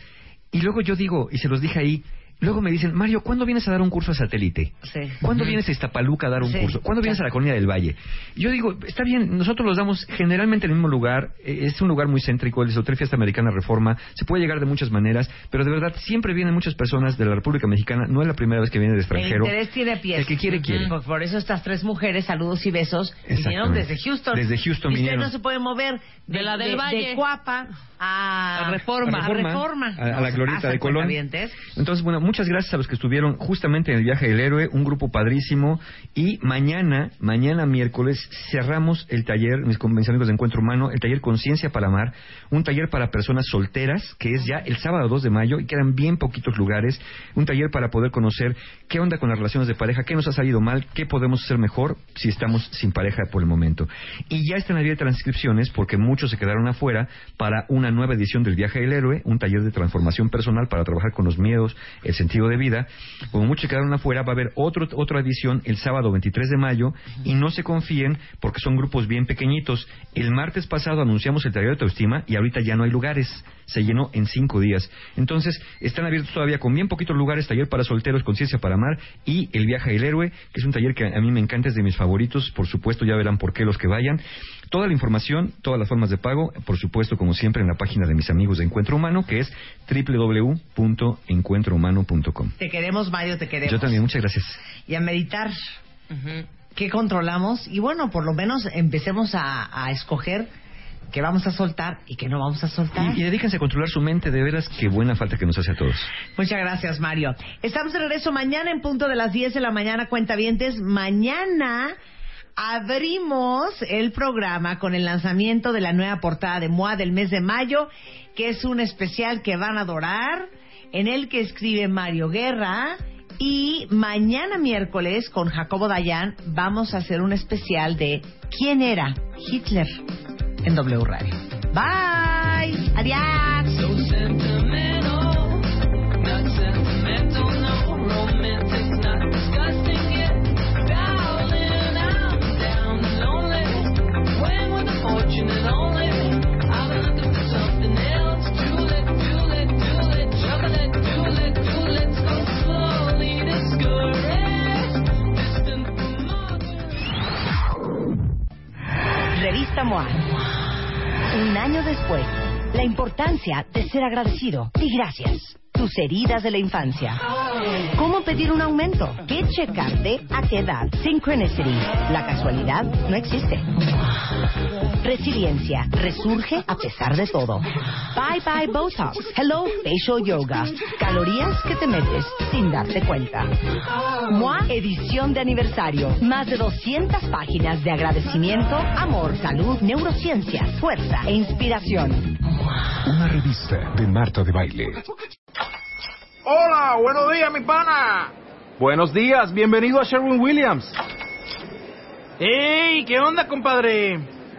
Y luego yo digo, y se los dije ahí, luego me dicen, Mario, ¿cuándo vienes a dar un curso a satélite? Sí. ¿Cuándo vienes a Iztapaluca a dar un Sí, curso? ¿Cuándo vienes a la Colonia del Valle? Yo digo, está bien, nosotros los damos generalmente en el mismo lugar, eh, es un lugar muy céntrico, el Hotel Fiesta Americana Reforma, se puede llegar de muchas maneras, pero de verdad siempre vienen muchas personas de la República Mexicana, no es la primera vez que vienen de El extranjero. interés tiene pies. El que quiere, quiere. Pues por eso estas tres mujeres, saludos y besos, vinieron desde Houston. Desde Houston y usted vinieron. no se puede mover de, De la del de- Valle. de Cuapa a, A Reforma. A Reforma. a, a la pasan, de Colón. Entonces, bueno, muchas gracias a los que estuvieron justamente en el viaje del héroe, un grupo padrísimo. Y mañana, mañana miércoles, cerramos el taller, mis, mis amigos de Encuentro Humano, el taller Conciencia para Amar, un taller para personas solteras, que es ya el sábado 2 de mayo y quedan bien poquitos lugares. Un taller para poder conocer qué onda con las relaciones de pareja, qué nos ha salido mal, qué podemos hacer mejor si estamos sin pareja por el momento. Y ya están abiertas las inscripciones porque muchos se quedaron afuera para una nueva edición del Viaje del Héroe, un taller de transformación personal para trabajar con los miedos, el sentido de vida. Como muchos quedaron afuera, va a haber otro, otra edición el sábado 23 de mayo y no se confíen porque son grupos bien pequeñitos. El martes pasado anunciamos el taller de autoestima y ahorita ya no hay lugares. Se llenó en cinco días. Entonces, están abiertos todavía con bien poquitos lugares, taller para solteros, conciencia para amar y el viaje del héroe, que es un taller que a mí me encanta, es de mis favoritos. Por supuesto, ya verán por qué los que vayan. Toda la información, todas las formas de pago, por supuesto, como siempre, en la página de mis amigos de Encuentro Humano, que es www.encuentrohumano.com. Te queremos, Mario, te queremos. Yo también, muchas gracias. Y a meditar. ¿Qué controlamos? Y bueno, por lo menos empecemos a, a escoger qué vamos a soltar y qué no vamos a soltar. Y, y dedíquense a controlar su mente, de veras, qué buena falta que nos hace a todos. Muchas gracias, Mario. Estamos de regreso mañana en punto de las 10 de la mañana, cuentavientes. Mañana abrimos el programa con el lanzamiento de la nueva portada de MOA del mes de mayo, que es un especial que van a adorar, en el que escribe Mario Guerra. Y mañana miércoles con Jacobo Dayan vamos a hacer un especial de ¿Quién era Hitler? en W Radio. Bye. Adiós. De ser agradecido y gracias. Tus heridas de la infancia. ¿Cómo pedir un aumento? ¿Qué checarte? ¿A qué edad? Synchronicity. La casualidad no existe. Resiliencia. Resurge a pesar de todo. Bye bye Botox. Hello Facial Yoga. Calorías que te metes sin darte cuenta. MOA edición de aniversario. Más de 200 páginas de agradecimiento, amor, salud, neurociencia, fuerza e inspiración. Una revista de Marta de Baile. Hola, buenos días, mi pana. Buenos días, bienvenido a Sherwin Williams. ¡Ey! ¿Qué onda, compadre?